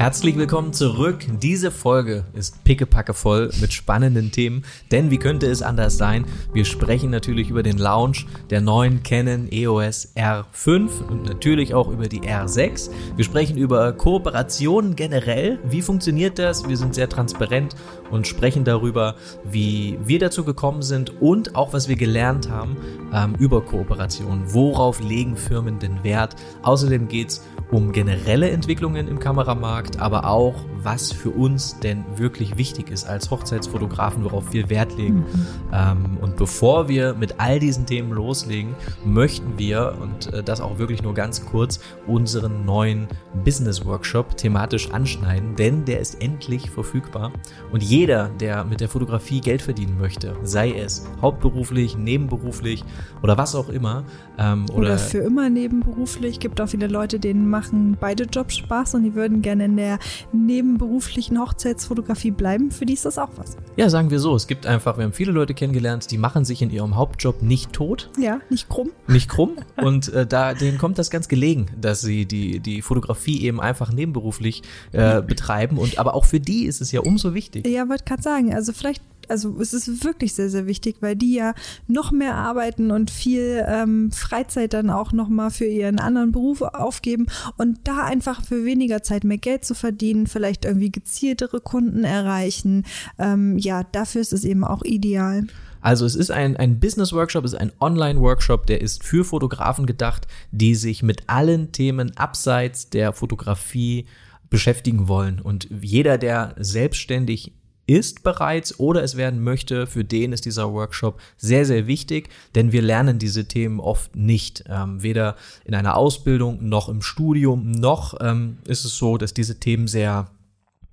Herzlich willkommen zurück. Diese Folge ist pickepacke voll mit spannenden Themen, denn wie könnte es anders sein? Wir sprechen natürlich über den Launch der neuen Canon EOS R5 und natürlich auch über die R6. Wir sprechen über Kooperationen generell. Wie funktioniert das? Wir sind sehr transparent und sprechen darüber, wie wir dazu gekommen sind und auch was wir gelernt haben ähm, über Kooperationen. Worauf legen Firmen den Wert? Außerdem geht es um generelle Entwicklungen im Kameramarkt, aber auch, was für uns denn wirklich wichtig ist als Hochzeitsfotografen, worauf wir Wert legen. Mhm. Ähm, und bevor wir mit all diesen Themen loslegen, möchten wir, und äh, das auch wirklich nur ganz kurz, unseren neuen Business Workshop thematisch anschneiden, denn der ist endlich verfügbar. Und jeder, der mit der Fotografie Geld verdienen möchte, sei es hauptberuflich, nebenberuflich oder was auch immer. Ähm, oder, oder für immer nebenberuflich, gibt auch viele Leute, denen macht machen beide Jobs Spaß und die würden gerne in der nebenberuflichen Hochzeitsfotografie bleiben. Für die ist das auch was. Ja, sagen wir so. Es gibt einfach, wir haben viele Leute kennengelernt, die machen sich in ihrem Hauptjob nicht tot. Ja, nicht krumm. Nicht krumm. und äh, da, denen kommt das ganz gelegen, dass sie die, die Fotografie eben einfach nebenberuflich äh, betreiben. Und aber auch für die ist es ja umso wichtig. Ja, wollte gerade sagen, also vielleicht also es ist wirklich sehr, sehr wichtig, weil die ja noch mehr arbeiten und viel ähm, Freizeit dann auch nochmal für ihren anderen Beruf aufgeben und da einfach für weniger Zeit mehr Geld zu verdienen, vielleicht irgendwie gezieltere Kunden erreichen. Ähm, ja, dafür ist es eben auch ideal. Also es ist ein, ein Business-Workshop, es ist ein Online-Workshop, der ist für Fotografen gedacht, die sich mit allen Themen abseits der Fotografie beschäftigen wollen. Und jeder, der selbstständig ist bereits oder es werden möchte, für den ist dieser Workshop sehr, sehr wichtig, denn wir lernen diese Themen oft nicht. Ähm, weder in einer Ausbildung noch im Studium, noch ähm, ist es so, dass diese Themen sehr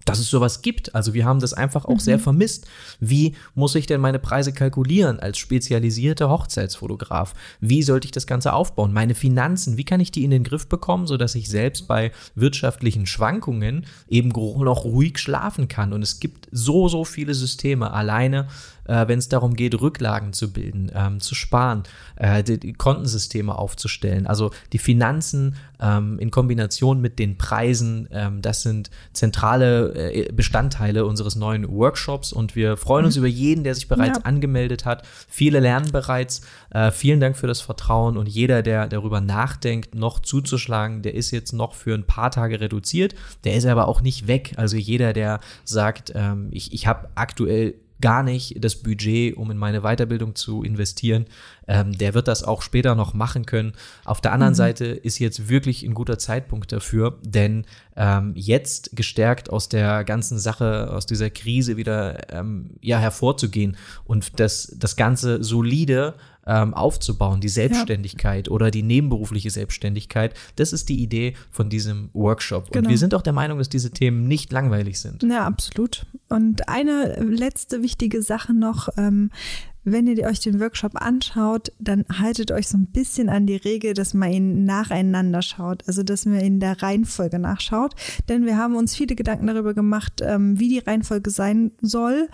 dass es sowas gibt. Also wir haben das einfach auch mhm. sehr vermisst. Wie muss ich denn meine Preise kalkulieren als spezialisierter Hochzeitsfotograf? Wie sollte ich das Ganze aufbauen? Meine Finanzen, wie kann ich die in den Griff bekommen, sodass ich selbst bei wirtschaftlichen Schwankungen eben noch ruhig schlafen kann? Und es gibt so, so viele Systeme alleine äh, wenn es darum geht, Rücklagen zu bilden, ähm, zu sparen, äh, die, die, Kontensysteme aufzustellen. Also die Finanzen ähm, in Kombination mit den Preisen, ähm, das sind zentrale äh, Bestandteile unseres neuen Workshops und wir freuen uns mhm. über jeden, der sich bereits ja. angemeldet hat. Viele lernen bereits. Äh, vielen Dank für das Vertrauen und jeder, der darüber nachdenkt, noch zuzuschlagen, der ist jetzt noch für ein paar Tage reduziert. Der ist aber auch nicht weg. Also jeder, der sagt, ähm, ich, ich habe aktuell gar nicht das Budget, um in meine Weiterbildung zu investieren. Ähm, der wird das auch später noch machen können. Auf der anderen mhm. Seite ist jetzt wirklich ein guter Zeitpunkt dafür, denn ähm, jetzt gestärkt aus der ganzen Sache, aus dieser Krise wieder ähm, ja hervorzugehen und das, das Ganze solide ähm, aufzubauen, die Selbstständigkeit ja. oder die nebenberufliche Selbstständigkeit. Das ist die Idee von diesem Workshop. Genau. Und wir sind auch der Meinung, dass diese Themen nicht langweilig sind. Ja, absolut. Und eine letzte wichtige Sache noch. Ähm, wenn ihr euch den Workshop anschaut, dann haltet euch so ein bisschen an die Regel, dass man ihn nacheinander schaut, also dass man in der Reihenfolge nachschaut. Denn wir haben uns viele Gedanken darüber gemacht, ähm, wie die Reihenfolge sein soll.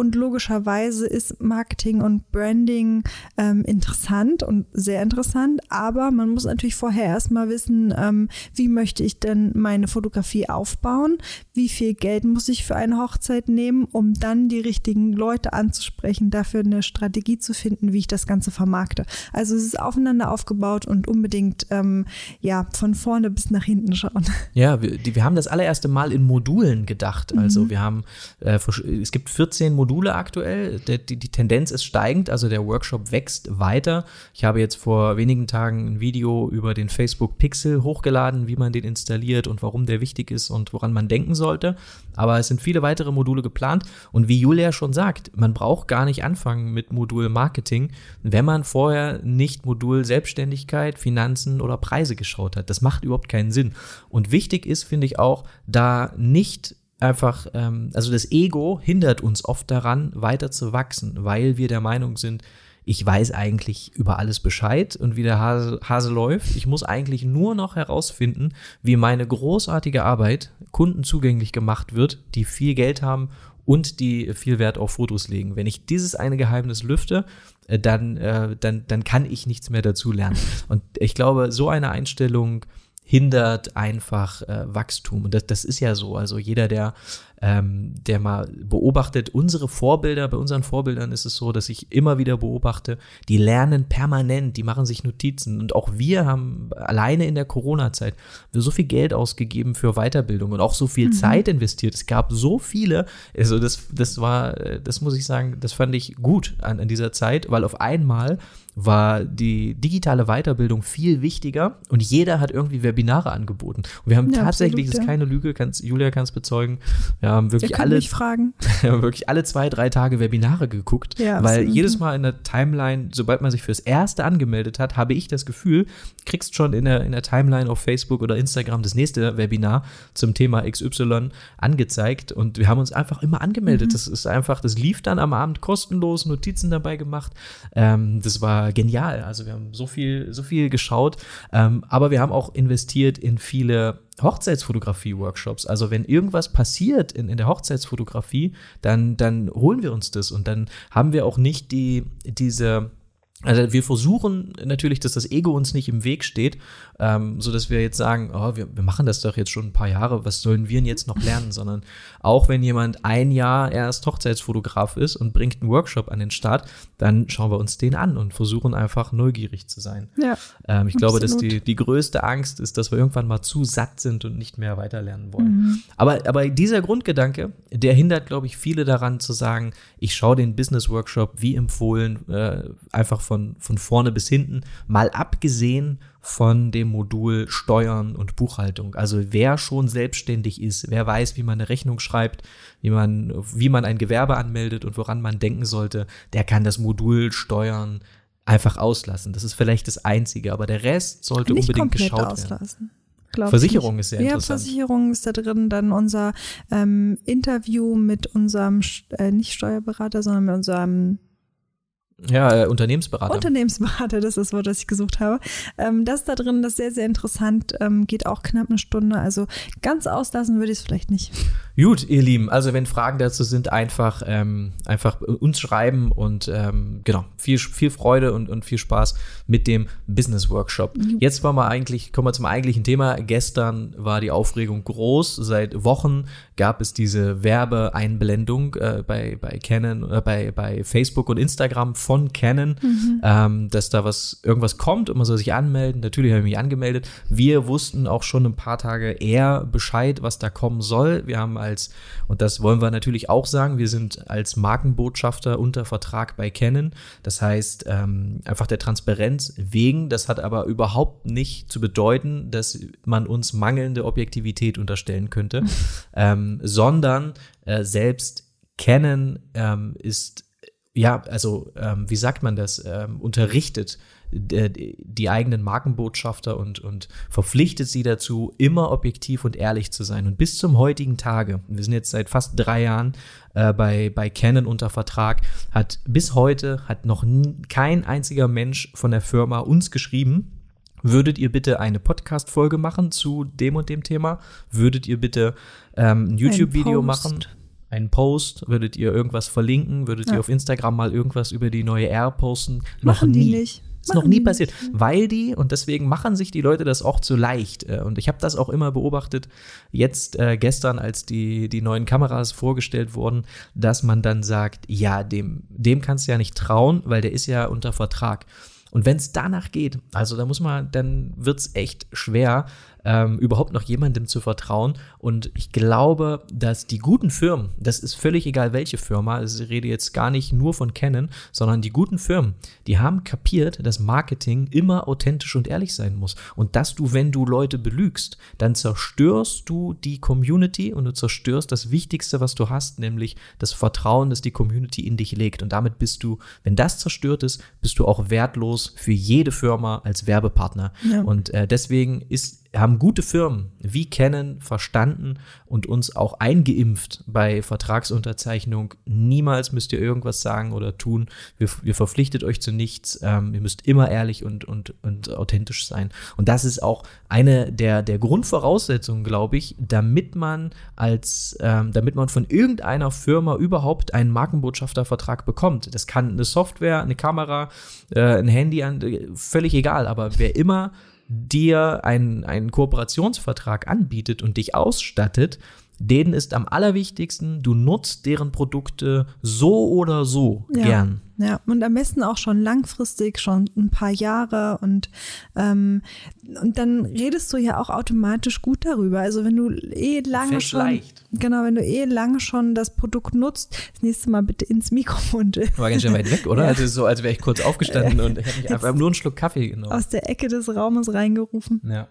Und logischerweise ist Marketing und Branding ähm, interessant und sehr interessant, aber man muss natürlich vorher erstmal wissen, ähm, wie möchte ich denn meine Fotografie aufbauen, wie viel Geld muss ich für eine Hochzeit nehmen, um dann die richtigen Leute anzusprechen, dafür eine Strategie zu finden, wie ich das Ganze vermarkte. Also es ist aufeinander aufgebaut und unbedingt ähm, ja von vorne bis nach hinten schauen. Ja, wir, die, wir haben das allererste Mal in Modulen gedacht. Also mhm. wir haben äh, es gibt 14 Module aktuell. Die, die, die Tendenz ist steigend, also der Workshop wächst weiter. Ich habe jetzt vor wenigen Tagen ein Video über den Facebook Pixel hochgeladen, wie man den installiert und warum der wichtig ist und woran man denken sollte. Aber es sind viele weitere Module geplant und wie Julia schon sagt, man braucht gar nicht anfangen mit mit Modul Marketing, wenn man vorher nicht Modul Selbstständigkeit, Finanzen oder Preise geschaut hat. Das macht überhaupt keinen Sinn. Und wichtig ist, finde ich auch, da nicht einfach, ähm, also das Ego hindert uns oft daran, weiter zu wachsen, weil wir der Meinung sind, ich weiß eigentlich über alles Bescheid und wie der Hase, Hase läuft. Ich muss eigentlich nur noch herausfinden, wie meine großartige Arbeit Kunden zugänglich gemacht wird, die viel Geld haben und die viel Wert auf Fotos legen. Wenn ich dieses eine Geheimnis lüfte, äh, dann, äh, dann, dann kann ich nichts mehr dazu lernen. Und ich glaube, so eine Einstellung hindert einfach äh, Wachstum. Und das, das ist ja so. Also jeder, der ähm, der mal beobachtet, unsere Vorbilder, bei unseren Vorbildern ist es so, dass ich immer wieder beobachte, die lernen permanent, die machen sich Notizen und auch wir haben alleine in der Corona-Zeit so viel Geld ausgegeben für Weiterbildung und auch so viel mhm. Zeit investiert. Es gab so viele, also das, das war, das muss ich sagen, das fand ich gut an, an dieser Zeit, weil auf einmal war die digitale Weiterbildung viel wichtiger und jeder hat irgendwie Webinare angeboten. Und wir haben ja, tatsächlich, absolut, das ist keine Lüge, kannst, Julia kann es bezeugen, wir haben wirklich alle, wirklich alle zwei, drei Tage Webinare geguckt, ja, weil jedes Mal in der Timeline, sobald man sich fürs erste angemeldet hat, habe ich das Gefühl, kriegst schon in der, in der Timeline auf Facebook oder Instagram das nächste Webinar zum Thema XY angezeigt und wir haben uns einfach immer angemeldet. Mhm. Das ist einfach, das lief dann am Abend kostenlos, Notizen dabei gemacht. Ähm, das war genial. Also wir haben so viel, so viel geschaut, ähm, aber wir haben auch investiert in viele Hochzeitsfotografie-Workshops. Also wenn irgendwas passiert in, in der Hochzeitsfotografie, dann, dann holen wir uns das und dann haben wir auch nicht die, diese also wir versuchen natürlich, dass das Ego uns nicht im Weg steht, ähm, so dass wir jetzt sagen, oh, wir, wir machen das doch jetzt schon ein paar Jahre, was sollen wir denn jetzt noch lernen? Sondern auch wenn jemand ein Jahr erst Hochzeitsfotograf ist und bringt einen Workshop an den Start, dann schauen wir uns den an und versuchen einfach neugierig zu sein. Ja, ähm, ich absolut. glaube, dass die, die größte Angst ist, dass wir irgendwann mal zu satt sind und nicht mehr weiterlernen wollen. Mhm. Aber, aber dieser Grundgedanke, der hindert, glaube ich, viele daran zu sagen, ich schaue den Business Workshop wie empfohlen, äh, einfach von, von vorne bis hinten, mal abgesehen von dem Modul Steuern und Buchhaltung. Also wer schon selbstständig ist, wer weiß, wie man eine Rechnung schreibt, wie man, wie man ein Gewerbe anmeldet und woran man denken sollte, der kann das Modul Steuern einfach auslassen. Das ist vielleicht das Einzige, aber der Rest sollte Nicht unbedingt geschaut auslassen. werden. Versicherung ist sehr ja, interessant. Versicherung ist da drin, dann unser ähm, Interview mit unserem, äh, nicht Steuerberater, sondern mit unserem ja, äh, Unternehmensberater. Unternehmensberater, das ist das Wort, das ich gesucht habe. Ähm, das da drin, das ist sehr, sehr interessant, ähm, geht auch knapp eine Stunde. Also ganz auslassen würde ich es vielleicht nicht. Gut, ihr Lieben, also wenn Fragen dazu sind, einfach, ähm, einfach uns schreiben und ähm, genau, viel, viel Freude und, und viel Spaß mit dem Business Workshop. Mhm. Jetzt wollen wir eigentlich, kommen wir zum eigentlichen Thema. Gestern war die Aufregung groß. Seit Wochen gab es diese Werbeeinblendung äh, bei, bei Canon, äh, bei, bei Facebook und Instagram von Canon, mhm. ähm, dass da was, irgendwas kommt und man soll sich anmelden. Natürlich habe ich mich angemeldet. Wir wussten auch schon ein paar Tage eher Bescheid, was da kommen soll. Wir haben als, und das wollen wir natürlich auch sagen, wir sind als Markenbotschafter unter Vertrag bei Canon. Das heißt, ähm, einfach der Transparenz wegen, das hat aber überhaupt nicht zu bedeuten, dass man uns mangelnde Objektivität unterstellen könnte, ähm, sondern äh, selbst Canon ähm, ist ja, also ähm, wie sagt man das, ähm, unterrichtet die, die eigenen Markenbotschafter und, und verpflichtet sie dazu, immer objektiv und ehrlich zu sein. Und bis zum heutigen Tage, wir sind jetzt seit fast drei Jahren äh, bei, bei Canon unter Vertrag, hat bis heute hat noch kein einziger Mensch von der Firma uns geschrieben, Würdet ihr bitte eine Podcast-Folge machen zu dem und dem Thema? Würdet ihr bitte ähm, ein YouTube-Video machen? einen Post? Würdet ihr irgendwas verlinken? Würdet ja. ihr auf Instagram mal irgendwas über die neue R posten? Machen die nicht. Ist noch nie passiert, weil die, und deswegen machen sich die Leute das auch zu leicht. Äh, und ich habe das auch immer beobachtet, jetzt äh, gestern, als die, die neuen Kameras vorgestellt wurden, dass man dann sagt, ja, dem, dem kannst du ja nicht trauen, weil der ist ja unter Vertrag. Und wenn es danach geht, also da muss man, dann wird's echt schwer, ähm, überhaupt noch jemandem zu vertrauen. Und ich glaube, dass die guten Firmen, das ist völlig egal welche Firma, also ich rede jetzt gar nicht nur von Canon, sondern die guten Firmen, die haben kapiert, dass Marketing immer authentisch und ehrlich sein muss. Und dass du, wenn du Leute belügst, dann zerstörst du die Community und du zerstörst das Wichtigste, was du hast, nämlich das Vertrauen, das die Community in dich legt. Und damit bist du, wenn das zerstört ist, bist du auch wertlos für jede Firma als Werbepartner. Ja. Und äh, deswegen ist haben gute Firmen wie Canon verstanden und uns auch eingeimpft bei Vertragsunterzeichnung. Niemals müsst ihr irgendwas sagen oder tun. Wir, wir verpflichtet euch zu nichts. Ähm, ihr müsst immer ehrlich und, und, und authentisch sein. Und das ist auch eine der, der Grundvoraussetzungen, glaube ich, damit man als, ähm, damit man von irgendeiner Firma überhaupt einen Markenbotschaftervertrag bekommt. Das kann eine Software, eine Kamera, äh, ein Handy, völlig egal. Aber wer immer dir einen, einen Kooperationsvertrag anbietet und dich ausstattet, denen ist am allerwichtigsten, du nutzt deren Produkte so oder so Ja. gern. Ja, und am besten auch schon langfristig, schon ein paar Jahre und, ähm, und dann redest du ja auch automatisch gut darüber. Also wenn du eh lange schon, genau, wenn du eh lange schon das Produkt nutzt, das nächste Mal bitte ins Mikrofon War ganz schön weit weg, oder? Ja. Also so, als wäre ich kurz aufgestanden und ich habe nur einen Schluck Kaffee genommen. aus der Ecke des Raumes reingerufen. Ja.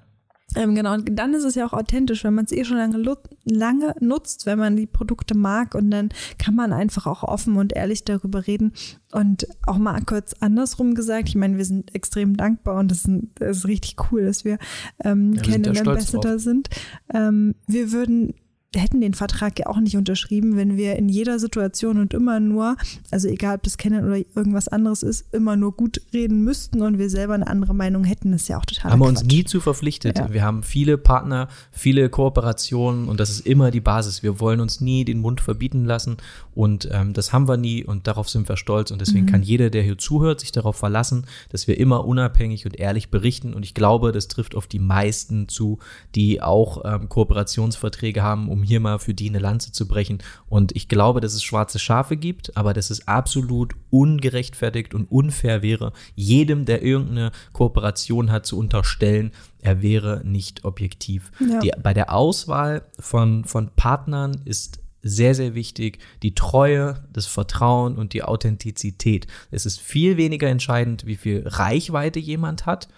Ähm, genau, und dann ist es ja auch authentisch, wenn man es eh schon lange, lange nutzt, wenn man die Produkte mag und dann kann man einfach auch offen und ehrlich darüber reden. Und auch mal kurz andersrum gesagt, ich meine, wir sind extrem dankbar und das ist, ist richtig cool, dass wir ähm, Ja, wir Canon Ambassador sind. Ähm, wir würden hätten den Vertrag ja auch nicht unterschrieben, wenn wir in jeder Situation und immer nur, also egal ob das Canon oder irgendwas anderes ist, immer nur gut reden müssten und wir selber eine andere Meinung hätten, das ist ja auch total Haben wir uns nie zu verpflichtet. Ja. Wir haben viele Partner, viele Kooperationen und das ist immer die Basis. Wir wollen uns nie den Mund verbieten lassen und ähm, das haben wir nie und darauf sind wir stolz und deswegen kann jeder, der hier zuhört, sich darauf verlassen, dass wir immer unabhängig und ehrlich berichten und ich glaube, das trifft auf die meisten zu, die auch ähm, Kooperationsverträge haben, um hier mal für die eine Lanze zu brechen und ich glaube, dass es schwarze Schafe gibt, aber dass es absolut ungerechtfertigt und unfair wäre, jedem, der irgendeine Kooperation hat, zu unterstellen, er wäre nicht objektiv. Ja. Die, bei der Auswahl von, von Partnern ist sehr, sehr wichtig die Treue, das Vertrauen und die Authentizität. Es ist viel weniger entscheidend, wie viel Reichweite jemand hat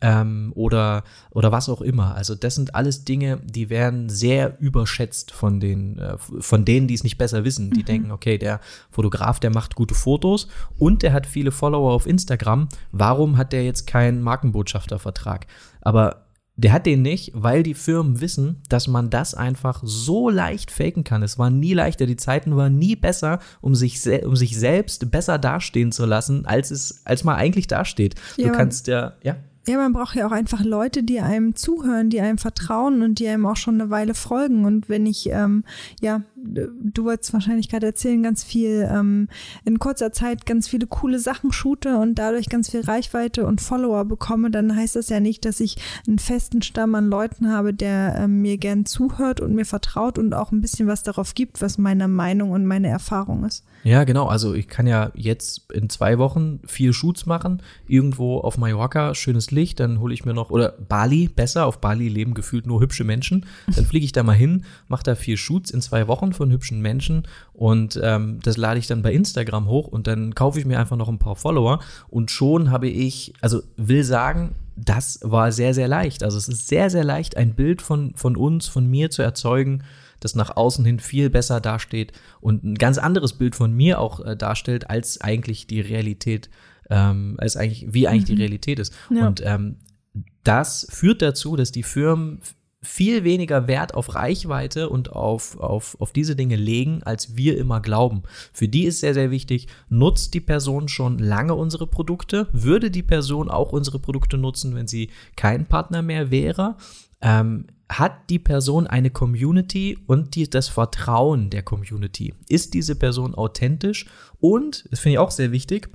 ähm, oder, oder was auch immer. Also das sind alles Dinge, die werden sehr überschätzt von den, äh, von denen, die es nicht besser wissen. Die denken, okay, der Fotograf, der macht gute Fotos und der hat viele Follower auf Instagram. Warum hat der jetzt keinen Markenbotschaftervertrag? Aber der hat den nicht, weil die Firmen wissen, dass man das einfach so leicht faken kann. Es war nie leichter, die Zeiten waren nie besser, um sich, um sich selbst besser dastehen zu lassen, als es, als man eigentlich dasteht. Ja, du kannst ja, ja. Ja, man braucht ja auch einfach Leute, die einem zuhören, die einem vertrauen und die einem auch schon eine Weile folgen. Und wenn ich, ähm, ja, du wolltest wahrscheinlich gerade erzählen, ganz viel ähm, in kurzer Zeit ganz viele coole Sachen shoote und dadurch ganz viel Reichweite und Follower bekomme, dann heißt das ja nicht, dass ich einen festen Stamm an Leuten habe, der ähm, mir gern zuhört und mir vertraut und auch ein bisschen was darauf gibt, was meine Meinung und meine Erfahrung ist. Ja, genau. Also ich kann ja jetzt in zwei Wochen vier Shoots machen, irgendwo auf Mallorca, schönes Licht, dann hole ich mir noch, oder Bali, besser, auf Bali leben gefühlt nur hübsche Menschen. Dann fliege ich da mal hin, mache da vier Shoots in zwei Wochen von hübschen Menschen und ähm, das lade ich dann bei Instagram hoch und dann kaufe ich mir einfach noch ein paar Follower und schon habe ich, also will sagen, das war sehr, sehr leicht. Also es ist sehr, sehr leicht, ein Bild von, von uns, von mir zu erzeugen, das nach außen hin viel besser dasteht und ein ganz anderes Bild von mir auch äh, darstellt, als eigentlich die Realität, ähm, als eigentlich, wie eigentlich die Realität ist. Ja. Und ähm, das führt dazu, dass die Firmen viel weniger Wert auf Reichweite und auf, auf, auf diese Dinge legen, als wir immer glauben. Für die ist sehr, sehr wichtig, nutzt die Person schon lange unsere Produkte? Würde die Person auch unsere Produkte nutzen, wenn sie kein Partner mehr wäre? Ähm, hat die Person eine Community und die, das Vertrauen der Community? Ist diese Person authentisch? Und, das finde ich auch sehr wichtig,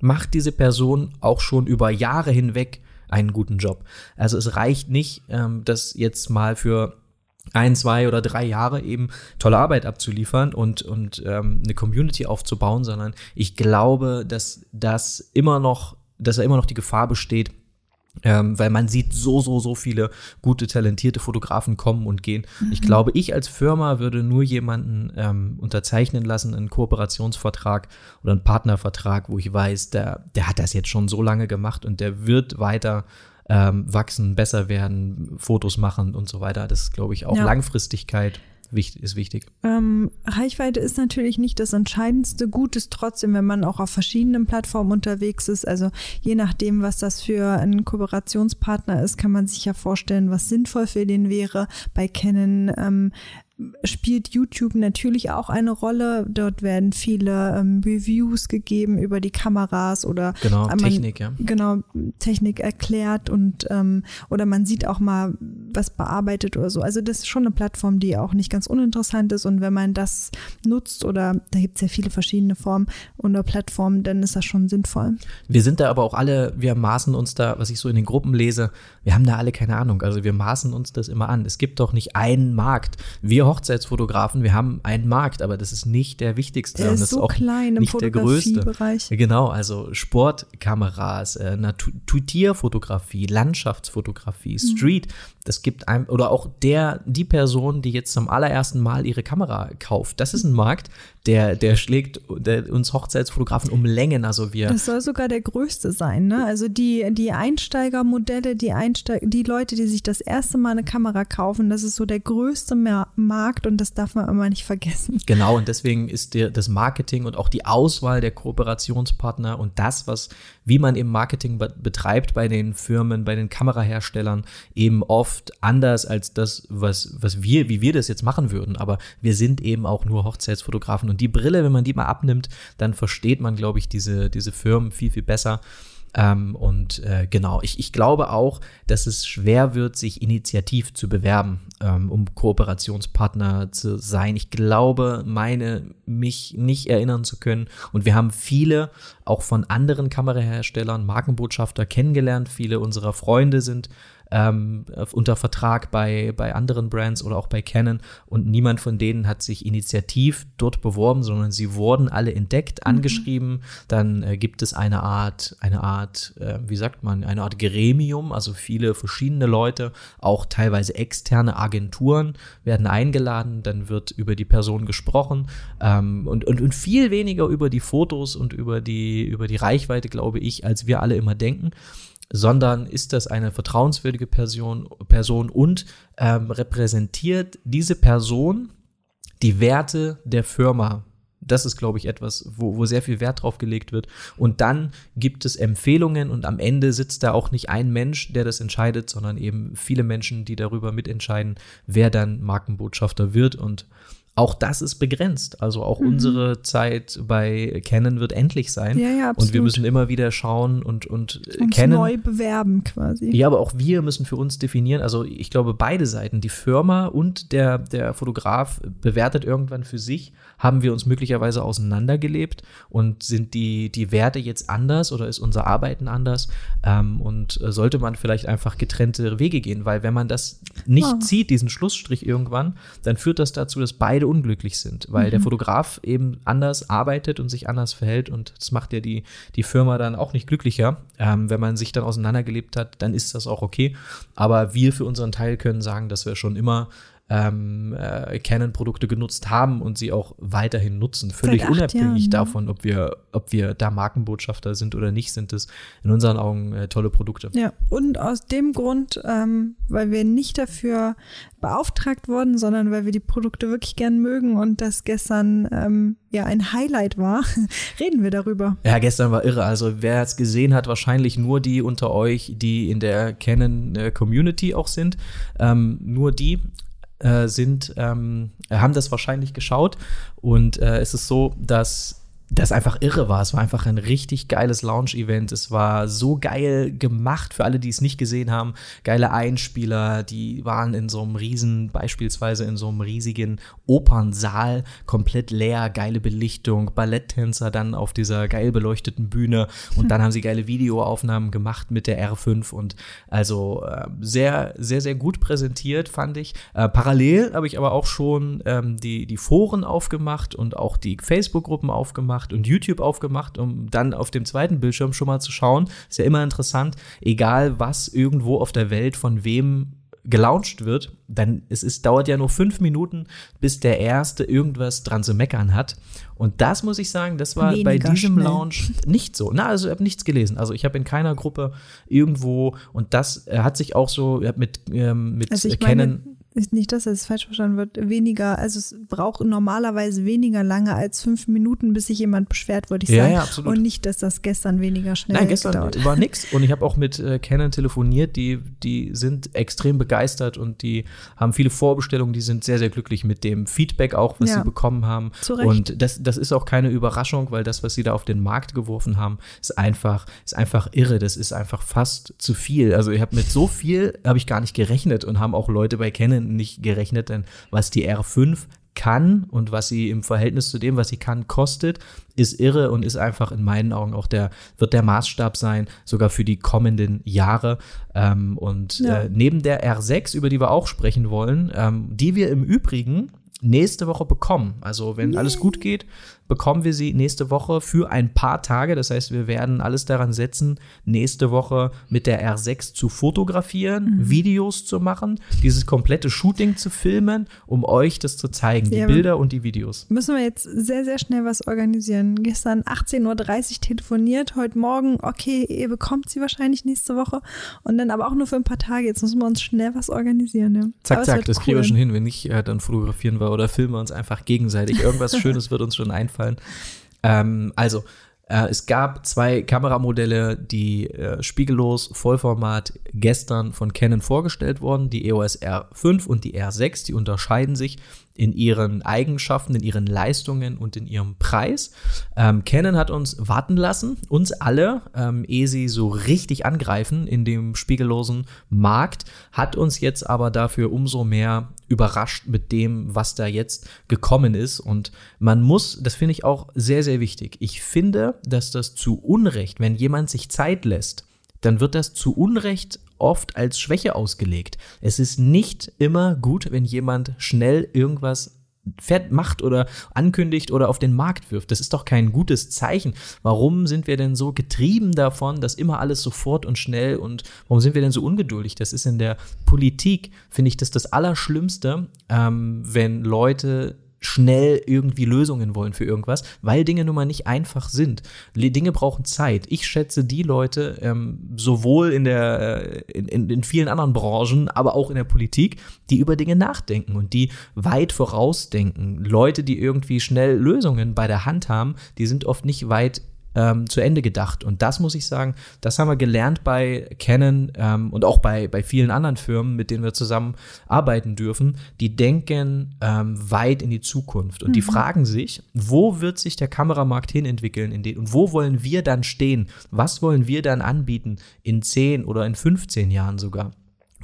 macht diese Person auch schon über Jahre hinweg einen guten Job. Also es reicht nicht, ähm, das jetzt mal für ein, zwei oder drei Jahre eben tolle Arbeit abzuliefern und, und ähm, eine Community aufzubauen, sondern ich glaube, dass das immer noch, dass da immer noch die Gefahr besteht, ähm, weil man sieht so, so, so viele gute, talentierte Fotografen kommen und gehen. Ich glaube, ich als Firma würde nur jemanden ähm, unterzeichnen lassen, einen Kooperationsvertrag oder einen Partnervertrag, wo ich weiß, der, der hat das jetzt schon so lange gemacht und der wird weiter ähm, wachsen, besser werden, Fotos machen und so weiter. Das ist, glaube ich, auch Ja. Langfristigkeit wichtig, ist wichtig. Ähm, Reichweite ist natürlich nicht das entscheidendste. Gut ist trotzdem, wenn man auch auf verschiedenen Plattformen unterwegs ist. Also je nachdem, was das für ein Kooperationspartner ist, kann man sich ja vorstellen, was sinnvoll für den wäre. Bei Canon ähm, spielt YouTube natürlich auch eine Rolle. Dort werden viele ähm, Reviews gegeben über die Kameras oder Genau, man, Technik, ja. Genau, Technik erklärt und ähm, oder man sieht auch mal was bearbeitet oder so. Also das ist schon eine Plattform, die auch nicht ganz uninteressant ist und wenn man das nutzt oder da gibt es ja viele verschiedene Formen oder Plattformen, dann ist das schon sinnvoll. Wir sind da aber auch alle, wir maßen uns da, was ich so in den Gruppen lese, wir haben da alle keine Ahnung. Also wir maßen uns das immer an. Es gibt doch nicht einen Markt. Wir Hochzeitsfotografen, wir haben einen Markt, aber das ist nicht der wichtigste. Der und ist das so ist auch klein im nicht der größte. Fotografiebereich. Genau, also Sportkameras, äh, Tierfotografie, Landschaftsfotografie, Mhm. Das gibt einem, oder auch der, die Person, die jetzt zum allerersten Mal ihre Kamera kauft. Das ist ein Markt, der, der schlägt der, uns Hochzeitsfotografen um Längen. Also wir. Das soll sogar der größte sein, ne? Also die, die Einsteigermodelle, die Einsteig die Leute, die sich das erste Mal eine Kamera kaufen, das ist so der größte Markt und das darf man immer nicht vergessen. Genau, und deswegen ist der, das Marketing und auch die Auswahl der Kooperationspartner und das, was, wie man eben Marketing be betreibt bei den Firmen, bei den Kameraherstellern, eben oft anders als das, was, was wir, wie wir das jetzt machen würden. Aber wir sind eben auch nur Hochzeitsfotografen und die Brille, wenn man die mal abnimmt, dann versteht man, glaube ich, diese, diese Firmen viel, viel besser. Ähm, und äh, genau, ich, ich glaube auch, dass es schwer wird, sich initiativ zu bewerben, ähm, um Kooperationspartner zu sein. Ich glaube, meine, mich nicht erinnern zu können. Und wir haben viele auch von anderen Kameraherstellern, Markenbotschafter kennengelernt. Viele unserer Freunde sind ähm, unter Vertrag bei, bei anderen Brands oder auch bei Canon. Und niemand von denen hat sich initiativ dort beworben, sondern sie wurden alle entdeckt, angeschrieben. Dann äh, gibt es eine Art, eine Art, äh, wie sagt man, eine Art Gremium, also viele verschiedene Leute, auch teilweise externe Agenturen werden eingeladen, dann wird über die Person gesprochen. Ähm, und, und, und viel weniger über die Fotos und über die, über die Reichweite, glaube ich, als wir alle immer denken sondern ist das eine vertrauenswürdige Person, Person und ähm, repräsentiert diese Person die Werte der Firma. Das ist, glaube ich, etwas, wo, wo sehr viel Wert drauf gelegt wird. Und dann gibt es Empfehlungen und am Ende sitzt da auch nicht ein Mensch, der das entscheidet, sondern eben viele Menschen, die darüber mitentscheiden, wer dann Markenbotschafter wird. Und auch das ist begrenzt. Also auch Mhm. unsere Zeit bei Canon wird endlich sein. Ja, ja, Und wir absolut. müssen immer wieder schauen und, und äh, Uns Canon. neu bewerben quasi. Ja, aber auch wir müssen für uns definieren, also ich glaube, beide Seiten, die Firma und der, der Fotograf bewertet irgendwann für sich, haben wir uns möglicherweise auseinandergelebt und sind die, die Werte jetzt anders oder ist unser Arbeiten anders ähm, und äh, sollte man vielleicht einfach getrennte Wege gehen, weil wenn man das nicht Ja. zieht, diesen Schlussstrich irgendwann, dann führt das dazu, dass beide unglücklich sind, weil der Fotograf eben anders arbeitet und sich anders verhält und das macht ja die, die Firma dann auch nicht glücklicher. Ähm, wenn man sich dann auseinandergelebt hat, dann ist das auch okay. Aber wir für unseren Teil können sagen, dass wir schon immer ähm, äh, Canon-Produkte genutzt haben und sie auch weiterhin nutzen. Völlig Seit unabhängig Jahren, ne? davon, ob wir, ob wir da Markenbotschafter sind oder nicht, sind es in unseren Augen äh, tolle Produkte. Ja, und aus dem Grund, ähm, weil wir nicht dafür beauftragt wurden, sondern weil wir die Produkte wirklich gern mögen und das gestern ähm, ja ein Highlight war, reden wir darüber. Ja, gestern war irre. Also wer es gesehen hat, wahrscheinlich nur die unter euch, die in der Canon äh, Community auch sind. Ähm, nur die äh, sind, ähm, haben das wahrscheinlich geschaut. Und äh, es ist so, dass das einfach irre war. Es war einfach ein richtig geiles Launch-Event. Es war so geil gemacht für alle, die es nicht gesehen haben. Geile Einspieler, die waren in so einem riesen, beispielsweise in so einem riesigen Opernsaal, komplett leer, geile Belichtung, Balletttänzer dann auf dieser geil beleuchteten Bühne und dann haben sie geile Videoaufnahmen gemacht mit der R5 und also äh, sehr, sehr, sehr gut präsentiert, fand ich. Äh, parallel habe ich aber auch schon ähm, die, die Foren aufgemacht und auch die Facebook-Gruppen aufgemacht und YouTube aufgemacht, um dann auf dem zweiten Bildschirm schon mal zu schauen. Ist ja immer interessant, egal was irgendwo auf der Welt von wem gelauncht wird, dann es ist, dauert ja nur fünf Minuten, bis der Erste irgendwas dran zu meckern hat. Und das muss ich sagen, das war bei Weniger diesem schnell. Launch nicht so. Na, also ich habe nichts gelesen. Also ich habe in keiner Gruppe irgendwo und das äh, hat sich auch so mit, ähm, mit Also Canon. Nicht, dass es falsch verstanden wird, weniger, also es braucht normalerweise weniger lange als fünf Minuten, bis sich jemand beschwert, würde ich Ja, sagen. ja, absolut. Und nicht, dass das gestern weniger schnell Nein, gestern gedauert war nix. Und ich habe auch mit äh, Canon telefoniert, die, die sind extrem begeistert und die haben viele Vorbestellungen, die sind sehr, sehr glücklich mit dem Feedback auch, was Ja. sie bekommen haben. Zu Recht. Und das, das ist auch keine Überraschung, weil das, was sie da auf den Markt geworfen haben, ist einfach, ist einfach irre. Das ist einfach fast zu viel. Also ich habe mit so viel, habe ich gar nicht gerechnet und haben auch Leute bei Canon nicht gerechnet, denn was die R5 kann und was sie im Verhältnis zu dem, was sie kann, kostet, ist irre und ist einfach in meinen Augen auch der, wird der Maßstab sein, sogar für die kommenden Jahre. Ähm, und Ja. äh, neben der R6, über die wir auch sprechen wollen, ähm, die wir im Übrigen nächste Woche bekommen. Also wenn alles gut geht, bekommen wir sie nächste Woche für ein paar Tage. Das heißt, wir werden alles daran setzen, nächste Woche mit der R6 zu fotografieren, Mhm. Videos zu machen, dieses komplette Shooting zu filmen, um euch das zu zeigen, die Ja, aber- Bilder und die Videos. Müssen wir jetzt sehr, sehr schnell was organisieren. Gestern 18.30 Uhr telefoniert, heute Morgen, okay, ihr bekommt sie wahrscheinlich nächste Woche. Und dann aber auch nur für ein paar Tage. Jetzt müssen wir uns schnell was organisieren. Ja. Zack, zack, das kriegen wir cool. schon hin. Wenn nicht, äh, dann fotografieren wir oder filmen wir uns einfach gegenseitig. Irgendwas Schönes wird uns schon einfallen. Ähm, also, äh, es gab zwei Kameramodelle, die äh, spiegellos Vollformat gestern von Canon vorgestellt wurden, die EOS R5 und die R6. Die unterscheiden sich in ihren Eigenschaften, in ihren Leistungen und in ihrem Preis. Ähm, Canon hat uns warten lassen, uns alle, ähm, ehe sie so richtig angreifen in dem spiegellosen Markt, hat uns jetzt aber dafür umso mehr überrascht mit dem, was da jetzt gekommen ist. Und man muss, das finde ich auch sehr, sehr wichtig. Ich finde, dass das zu Unrecht, wenn jemand sich Zeit lässt, dann wird das zu Unrecht oft als Schwäche ausgelegt. Es ist nicht immer gut, wenn jemand schnell irgendwas fährt, macht oder ankündigt oder auf den Markt wirft. Das ist doch kein gutes Zeichen. Warum sind wir denn so getrieben davon, dass immer alles sofort und schnell und warum sind wir denn so ungeduldig? Das ist in der Politik, finde ich, das das Allerschlimmste, ähm, wenn Leute schnell irgendwie Lösungen wollen für irgendwas, weil Dinge nun mal nicht einfach sind. Dinge brauchen Zeit. Ich schätze die Leute ähm, sowohl in der äh, in, in, in vielen anderen Branchen, aber auch in der Politik, die über Dinge nachdenken und die weit vorausdenken. Leute, die irgendwie schnell Lösungen bei der Hand haben, die sind oft nicht weit ähm, zu Ende gedacht. Und das muss ich sagen, das haben wir gelernt bei Canon ähm, und auch bei, bei vielen anderen Firmen, mit denen wir zusammen arbeiten dürfen. Die denken ähm, weit in die Zukunft und die fragen sich, wo wird sich der Kameramarkt hin entwickeln in den, und wo wollen wir dann stehen? Was wollen wir dann anbieten in 10 oder in 15 Jahren sogar?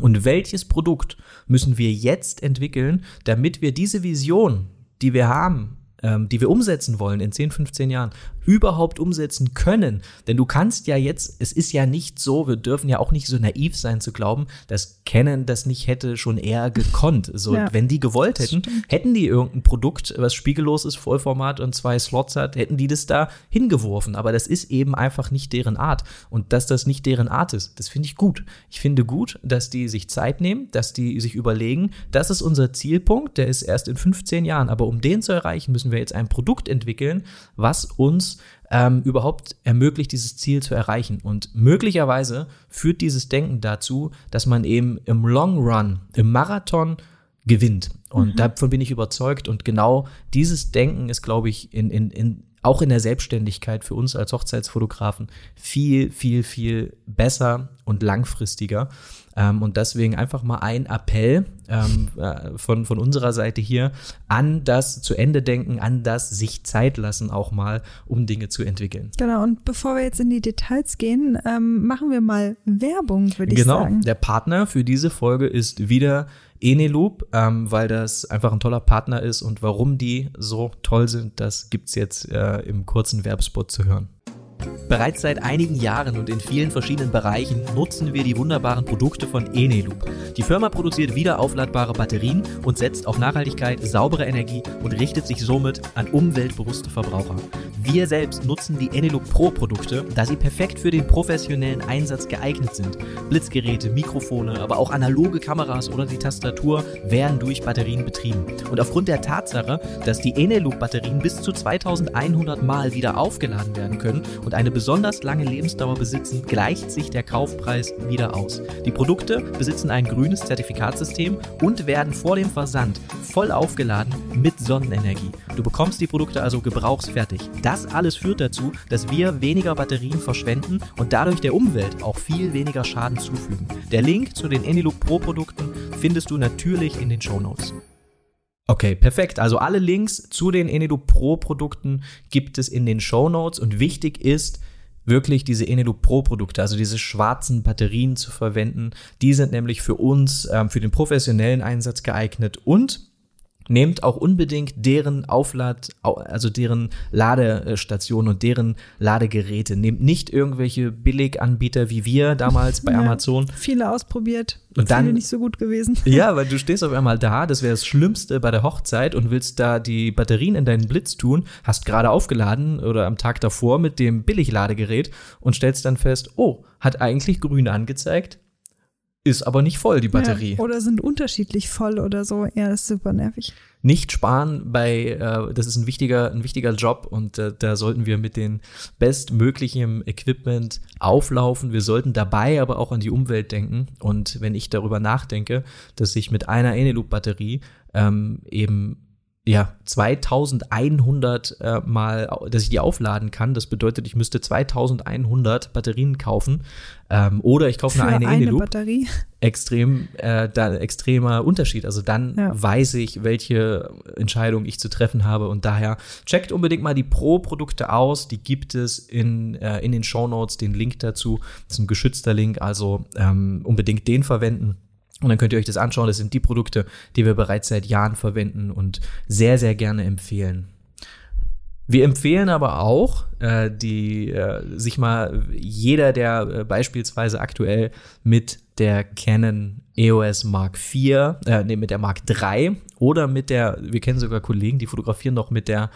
Und welches Produkt müssen wir jetzt entwickeln, damit wir diese Vision, die wir haben, ähm, die wir umsetzen wollen in 10, 15 Jahren, überhaupt umsetzen können. Denn du kannst ja jetzt, es ist ja nicht so, wir dürfen ja auch nicht so naiv sein zu glauben, dass Canon das nicht hätte schon eher gekonnt. So, Ja. wenn die gewollt hätten, hätten die irgendein Produkt, was spiegellos ist, Vollformat und zwei Slots hat, hätten die das da hingeworfen. Aber das ist eben einfach nicht deren Art. Und dass das nicht deren Art ist, das finde ich gut. Ich finde gut, dass die sich Zeit nehmen, dass die sich überlegen, das ist unser Zielpunkt, der ist erst in 15 Jahren. Aber um den zu erreichen, müssen wir jetzt ein Produkt entwickeln, was uns ähm, überhaupt ermöglicht, dieses Ziel zu erreichen. Und möglicherweise führt dieses Denken dazu, dass man eben im Long Run, im Marathon gewinnt. Und davon bin ich überzeugt. Und genau dieses Denken ist, glaube ich, in, in, in, auch in der Selbstständigkeit für uns als Hochzeitsfotografen viel, viel, viel besser und langfristiger. Ähm, und deswegen einfach mal ein Appell ähm, äh, von, von unserer Seite hier an das zu Ende denken, an das sich Zeit lassen auch mal, um Dinge zu entwickeln. Genau, und bevor wir jetzt in die Details gehen, ähm, machen wir mal Werbung, würde ich Genau, sagen. der Partner für diese Folge ist wieder Eneloop, ähm, weil das einfach ein toller Partner ist und warum die so toll sind, das gibt's jetzt äh, im kurzen Werbespot zu hören. Bereits seit einigen Jahren und in vielen verschiedenen Bereichen nutzen wir die wunderbaren Produkte von Eneloop. Die Firma produziert wiederaufladbare Batterien und setzt auf Nachhaltigkeit, saubere Energie und richtet sich somit an umweltbewusste Verbraucher. Wir selbst nutzen die Eneloop Pro Produkte, da sie perfekt für den professionellen Einsatz geeignet sind. Blitzgeräte, Mikrofone, aber auch analoge Kameras oder die Tastatur werden durch Batterien betrieben. Und aufgrund der Tatsache, dass die Eneloop Batterien bis zu 2100 Mal wieder aufgeladen werden können und eine besonders lange Lebensdauer besitzen, gleicht sich der Kaufpreis wieder aus. Die Produkte besitzen ein grünes Zertifikatssystem und werden vor dem Versand voll aufgeladen mit Sonnenenergie. Du bekommst die Produkte also gebrauchsfertig. Das alles führt dazu, dass wir weniger Batterien verschwenden und dadurch der Umwelt auch viel weniger Schaden zufügen. Der Link zu den Eneloop Pro Produkten findest du natürlich in den Show Notes. Okay, perfekt. Also alle Links zu den Enedu Pro Produkten gibt es in den Show Notes und wichtig ist, wirklich diese Enedu Pro Produkte, also diese schwarzen Batterien zu verwenden. Die sind nämlich für uns, ähm, für den professionellen Einsatz geeignet und Nehmt auch unbedingt deren Auflad, also deren Ladestationen und deren Ladegeräte. Nehmt nicht irgendwelche Billiganbieter wie wir damals bei ja, Amazon. Viele ausprobiert. Und dann, viele nicht so gut gewesen. Ja, weil du stehst auf einmal da, das wäre das Schlimmste bei der Hochzeit und willst da die Batterien in deinen Blitz tun, hast gerade aufgeladen oder am Tag davor mit dem Billigladegerät und stellst dann fest, oh, hat eigentlich grün angezeigt, ist aber nicht voll, die Batterie. Ja, oder sind unterschiedlich voll oder so. Ja, das ist super nervig. Nicht sparen bei, äh, das ist ein wichtiger, ein wichtiger Job und äh, da sollten wir mit den bestmöglichen Equipment auflaufen. Wir sollten dabei aber auch an die Umwelt denken. Und wenn ich darüber nachdenke, dass ich mit einer Eneloop-Batterie ähm, eben ja, 2100 äh, mal, dass ich die aufladen kann. Das bedeutet, ich müsste 2100 Batterien kaufen. Ähm, oder ich kaufe nur eine, eine Eneloop. Batterie. Extrem, äh, da, extremer Unterschied. Also dann ja. weiß ich, welche Entscheidung ich zu treffen habe. Und daher checkt unbedingt mal die Pro-Produkte aus. Die gibt es in, äh, in den Show Notes, den Link dazu. Das ist ein geschützter Link, also ähm, unbedingt den verwenden. Und dann könnt ihr euch das anschauen. Das sind die Produkte, die wir bereits seit Jahren verwenden und sehr, sehr gerne empfehlen. Wir empfehlen aber auch, äh, die äh, sich mal jeder, der äh, beispielsweise aktuell mit der Canon EOS Mark IV, äh, nee, mit der Mark III oder mit der, wir kennen sogar Kollegen, die fotografieren noch mit der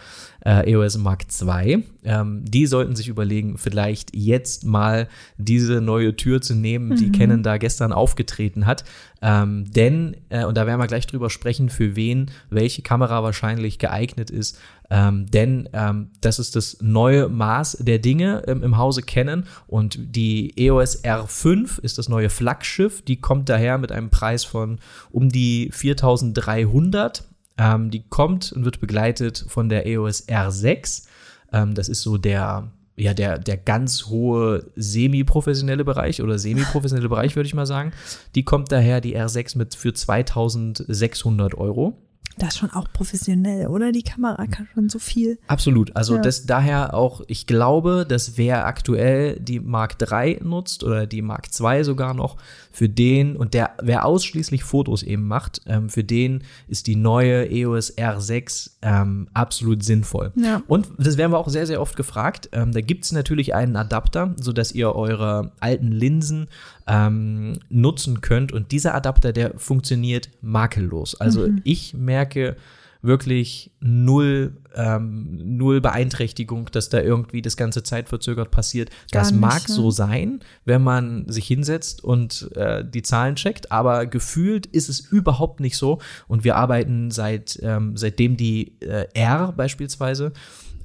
äh, EOS Mark II. Ähm, die sollten sich überlegen, vielleicht jetzt mal diese neue Tür zu nehmen, die mhm. Canon da gestern aufgetreten hat. Ähm, denn, äh, und da werden wir gleich drüber sprechen, für wen welche Kamera wahrscheinlich geeignet ist. Ähm, denn ähm, das ist das neue Maß der Dinge ähm, im Hause Canon und die EOS R5 ist das neue Flaggschiff. Die kommt daher mit einem Preis von um die 4300. Ähm, die kommt und wird begleitet von der EOS R6. Ähm, das ist so der ja, der, der ganz hohe semi-professionelle Bereich oder semi-professionelle Bereich, würde ich mal sagen. Die kommt daher, die R6 mit für 2600 Euro. Das ist schon auch professionell, oder? Die Kamera kann schon so viel. Absolut. Also ja. das daher auch, ich glaube, dass wer aktuell die Mark III nutzt oder die Mark II sogar noch, für den, und der, wer ausschließlich Fotos eben macht, ähm, für den ist die neue EOS R6 ähm, absolut sinnvoll. Ja. Und das werden wir auch sehr, sehr oft gefragt. Ähm, da gibt es natürlich einen Adapter, sodass ihr eure alten Linsen ähm, nutzen könnt. Und dieser Adapter, der funktioniert makellos. Also mhm. ich merke wirklich null, ähm, null Beeinträchtigung, dass da irgendwie das ganze zeitverzögert passiert. Gar das nicht, mag ne? so sein, wenn man sich hinsetzt und äh, die Zahlen checkt, aber gefühlt ist es überhaupt nicht so. Und wir arbeiten seit ähm, seitdem die äh, R beispielsweise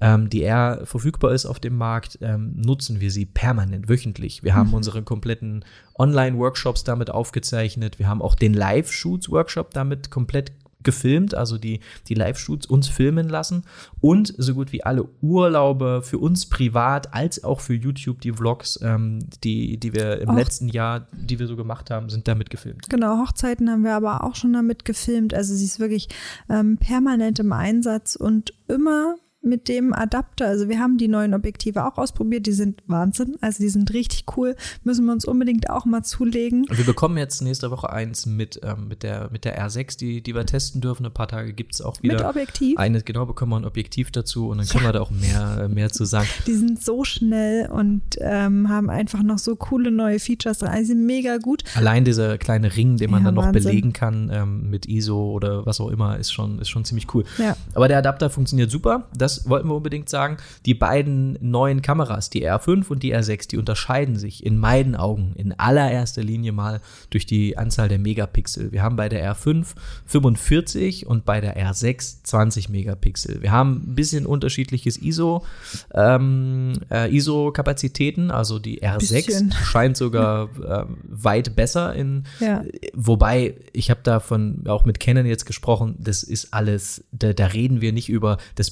ähm, die R verfügbar ist auf dem Markt, ähm, nutzen wir sie permanent, wöchentlich. Wir haben mhm. unsere kompletten Online-Workshops damit aufgezeichnet. Wir haben auch den Live-Shoots-Workshop damit komplett gefilmt, also die, die Live-Shoots uns filmen lassen und so gut wie alle Urlaube für uns privat als auch für YouTube, die Vlogs, ähm, die, die wir im auch. letzten Jahr, die wir so gemacht haben, sind damit gefilmt. Genau, Hochzeiten haben wir aber auch schon damit gefilmt. Also sie ist wirklich ähm, permanent im Einsatz und immer mit dem Adapter. Also wir haben die neuen Objektive auch ausprobiert, die sind Wahnsinn. Also die sind richtig cool. Müssen wir uns unbedingt auch mal zulegen. Und wir bekommen jetzt nächste Woche eins mit, ähm, mit, der, mit der R6, die, die wir testen dürfen. Ein paar Tage gibt es auch wieder. Mit Objektiv? Eine, genau, bekommen wir ein Objektiv dazu und dann können ja. wir da auch mehr, mehr zu sagen. Die sind so schnell und ähm, haben einfach noch so coole neue Features drin. Also sind mega gut. Allein dieser kleine Ring, den man ja, dann noch Wahnsinn. belegen kann ähm, mit ISO oder was auch immer, ist schon, ist schon ziemlich cool. Ja. Aber der Adapter funktioniert super. Das das wollten wir unbedingt sagen. Die beiden neuen Kameras, die R5 und die R6, die unterscheiden sich in meinen Augen in allererster Linie mal durch die Anzahl der Megapixel. Wir haben bei der R5 45 und bei der R6 20 Megapixel. Wir haben ein bisschen unterschiedliches ISO, ähm, äh, ISO-Kapazitäten. Also die R6 bisschen. scheint sogar äh, weit besser in, ja. wobei ich habe davon auch mit Canon jetzt gesprochen, das ist alles, da, da reden wir nicht über, das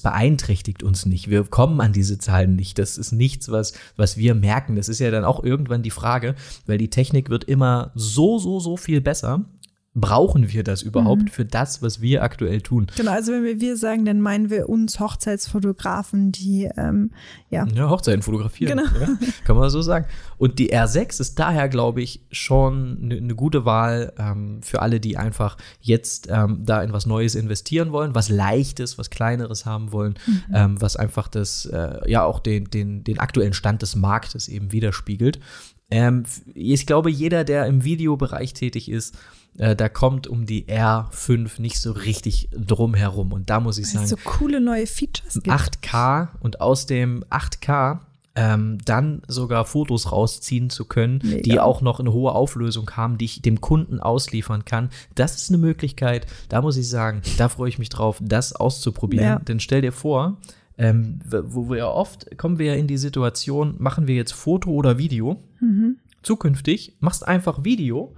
beeinträchtigt uns nicht. Wir kommen an diese Zahlen nicht. Das ist nichts, was, was wir merken. Das ist ja dann auch irgendwann die Frage, weil die Technik wird immer so, so, so viel besser brauchen wir das überhaupt mhm. für das, was wir aktuell tun? Genau, also wenn wir wir sagen, dann meinen wir uns Hochzeitsfotografen, die ähm, ja. Ja, Hochzeiten fotografieren. Genau. Ja, kann man so sagen. Und die R6 ist daher, glaube ich, schon eine ne gute Wahl ähm, für alle, die einfach jetzt ähm, da in was Neues investieren wollen, was Leichtes, was Kleineres haben wollen, mhm. Ähm, was einfach das, äh, ja, auch den, den, den aktuellen Stand des Marktes eben widerspiegelt. Ähm, ich glaube, jeder, der im Videobereich tätig ist, äh, da kommt um die R5 nicht so richtig drum herum. Und da muss ich sagen. So coole neue Features. Gibt. 8K und aus dem 8K ähm, dann sogar Fotos rausziehen zu können, Mega. die auch noch eine hohe Auflösung haben, die ich dem Kunden ausliefern kann. Das ist eine Möglichkeit, da muss ich sagen, da freue ich mich drauf, das auszuprobieren. Ja. Denn stell dir vor, ähm, wo wir ja oft kommen wir ja in die Situation, machen wir jetzt Foto oder Video. Mhm. Zukünftig machst einfach Video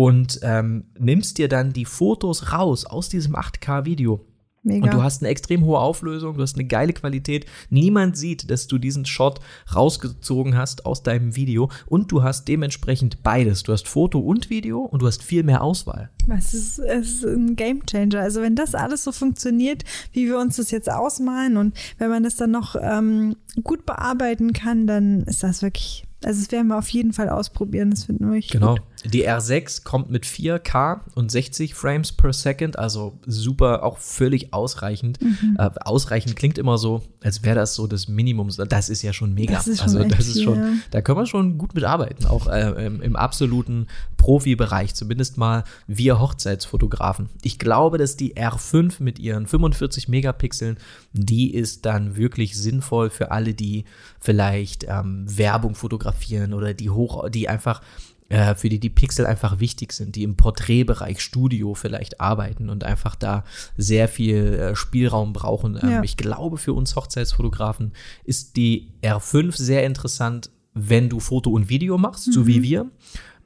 und ähm, nimmst dir dann die Fotos raus aus diesem 8K-Video. Mega. Und du hast eine extrem hohe Auflösung, du hast eine geile Qualität. Niemand sieht, dass du diesen Shot rausgezogen hast aus deinem Video und du hast dementsprechend beides. Du hast Foto und Video und du hast viel mehr Auswahl. Es ist, es ist ein Game Changer. Also wenn das alles so funktioniert, wie wir uns das jetzt ausmalen und wenn man das dann noch ähm, gut bearbeiten kann, dann ist das wirklich also das werden wir auf jeden Fall ausprobieren, das finden wir richtig Genau. Gut. Die R6 kommt mit 4K und 60 Frames per Second, also super, auch völlig ausreichend. Mhm. Äh, ausreichend klingt immer so, als wäre das so das Minimum. Das ist ja schon mega. Das ist schon also das ist schon, da können wir schon gut mitarbeiten, auch äh, im, im, absoluten Profibereich, zumindest mal wir Hochzeitsfotografen. Ich glaube, dass die R5 mit ihren 45 Megapixeln, die ist dann wirklich sinnvoll für alle, die vielleicht ähm, Werbung fotografieren oder die hoch, die einfach äh, für die die Pixel einfach wichtig sind, die im Porträtbereich Studio vielleicht arbeiten und einfach da sehr viel äh, Spielraum brauchen. Ähm, ja. Ich glaube, für uns Hochzeitsfotografen ist die R5 sehr interessant, wenn du Foto und Video machst, mhm. so wie wir.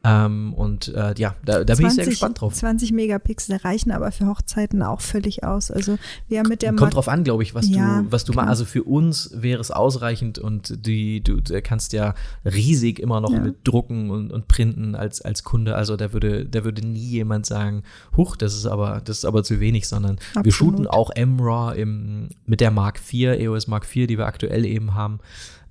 Ähm, und äh, ja, da, da 20, bin ich sehr gespannt drauf. 20 Megapixel reichen aber für Hochzeiten auch völlig aus. Also wir haben mit der Kommt Mar drauf an, glaube ich, was ja, du, was du machst. Also für uns wäre es ausreichend und die, du, du kannst ja riesig immer noch ja. mit drucken und, und printen als, als Kunde. Also da würde, da würde nie jemand sagen, huch, das ist aber, das ist aber zu wenig, sondern Absolut. wir shooten auch MRAW im, mit der Mark IV, EOS Mark IV, die wir aktuell eben haben.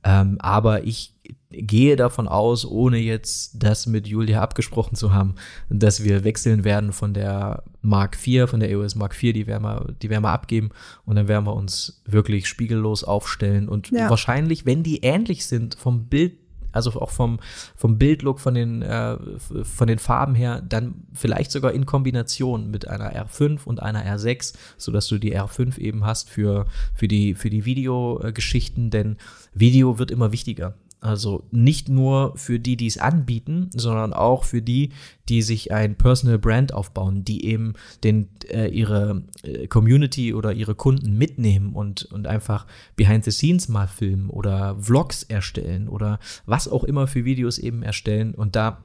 Ähm, aber ich gehe davon aus, ohne jetzt das mit Julia abgesprochen zu haben, dass wir wechseln werden von der Mark IV, von der EOS Mark IV, die werden wir, die werden wir abgeben und dann werden wir uns wirklich spiegellos aufstellen und ja. wahrscheinlich, wenn die ähnlich sind vom Bild also auch vom, vom Bildlook, von den, äh, von den Farben her, dann vielleicht sogar in Kombination mit einer R5 und einer R6, sodass du die R5 eben hast für, für die, für die Videogeschichten, denn Video wird immer wichtiger. Also nicht nur für die, die es anbieten, sondern auch für die, die sich ein Personal Brand aufbauen, die eben den, äh, ihre äh, Community oder ihre Kunden mitnehmen und, und einfach behind the scenes mal filmen oder Vlogs erstellen oder was auch immer für Videos eben erstellen. Und da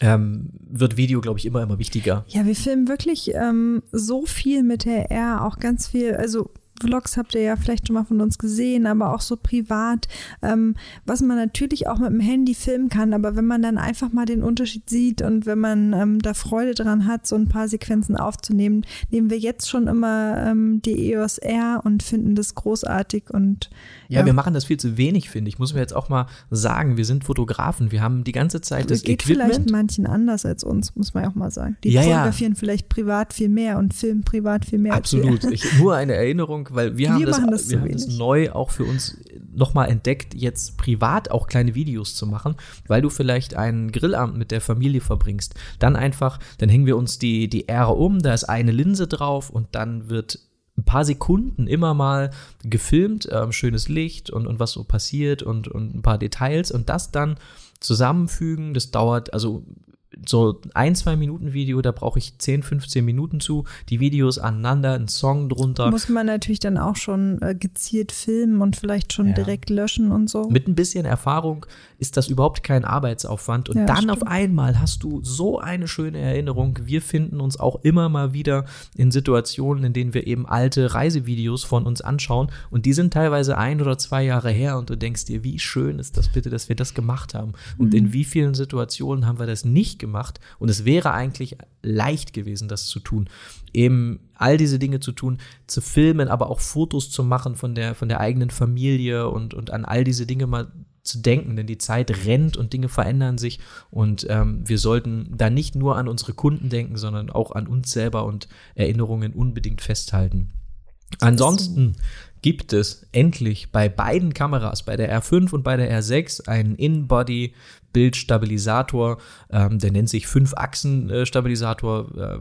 ähm, wird Video, glaube ich, immer, immer wichtiger. Ja, wir filmen wirklich ähm, so viel mit der R, auch ganz viel, also Vlogs habt ihr ja vielleicht schon mal von uns gesehen, aber auch so privat, ähm, was man natürlich auch mit dem Handy filmen kann. Aber wenn man dann einfach mal den Unterschied sieht und wenn man ähm, da Freude dran hat, so ein paar Sequenzen aufzunehmen, nehmen wir jetzt schon immer ähm, die EOS R und finden das großartig und ja, ja, wir machen das viel zu wenig, finde ich. Muss man jetzt auch mal sagen. Wir sind Fotografen. Wir haben die ganze Zeit das, das geht Equipment. vielleicht manchen anders als uns, muss man auch mal sagen. Die ja, fotografieren ja. vielleicht privat viel mehr und filmen privat viel mehr. Absolut. Ich, nur eine Erinnerung, weil wir haben, wir das, das, wir haben das neu auch für uns nochmal entdeckt, jetzt privat auch kleine Videos zu machen, weil du vielleicht einen Grillabend mit der Familie verbringst. Dann einfach, dann hängen wir uns die, die R um, da ist eine Linse drauf und dann wird ein paar Sekunden immer mal gefilmt, ähm, schönes Licht und, und was so passiert und, und ein paar Details und das dann zusammenfügen. Das dauert, also so ein, zwei Minuten Video, da brauche ich 10, 15 Minuten zu. Die Videos aneinander, ein Song drunter. Muss man natürlich dann auch schon äh, gezielt filmen und vielleicht schon ja. direkt löschen und so. Mit ein bisschen Erfahrung ist das überhaupt kein Arbeitsaufwand. Und ja, dann stimmt. auf einmal hast du so eine schöne Erinnerung. Wir finden uns auch immer mal wieder in Situationen, in denen wir eben alte Reisevideos von uns anschauen. Und die sind teilweise ein oder zwei Jahre her. Und du denkst dir, wie schön ist das bitte, dass wir das gemacht haben. Und mhm. in wie vielen Situationen haben wir das nicht gemacht? Gemacht und es wäre eigentlich leicht gewesen, das zu tun. Eben all diese Dinge zu tun, zu filmen, aber auch Fotos zu machen von der, von der eigenen Familie und, und an all diese Dinge mal zu denken, denn die Zeit rennt und Dinge verändern sich und ähm, wir sollten da nicht nur an unsere Kunden denken, sondern auch an uns selber und Erinnerungen unbedingt festhalten. Ansonsten gibt es endlich bei beiden Kameras, bei der R5 und bei der R6, einen In-Body Bildstabilisator, ähm, der nennt sich Fünf-Achsen-Stabilisator. Äh,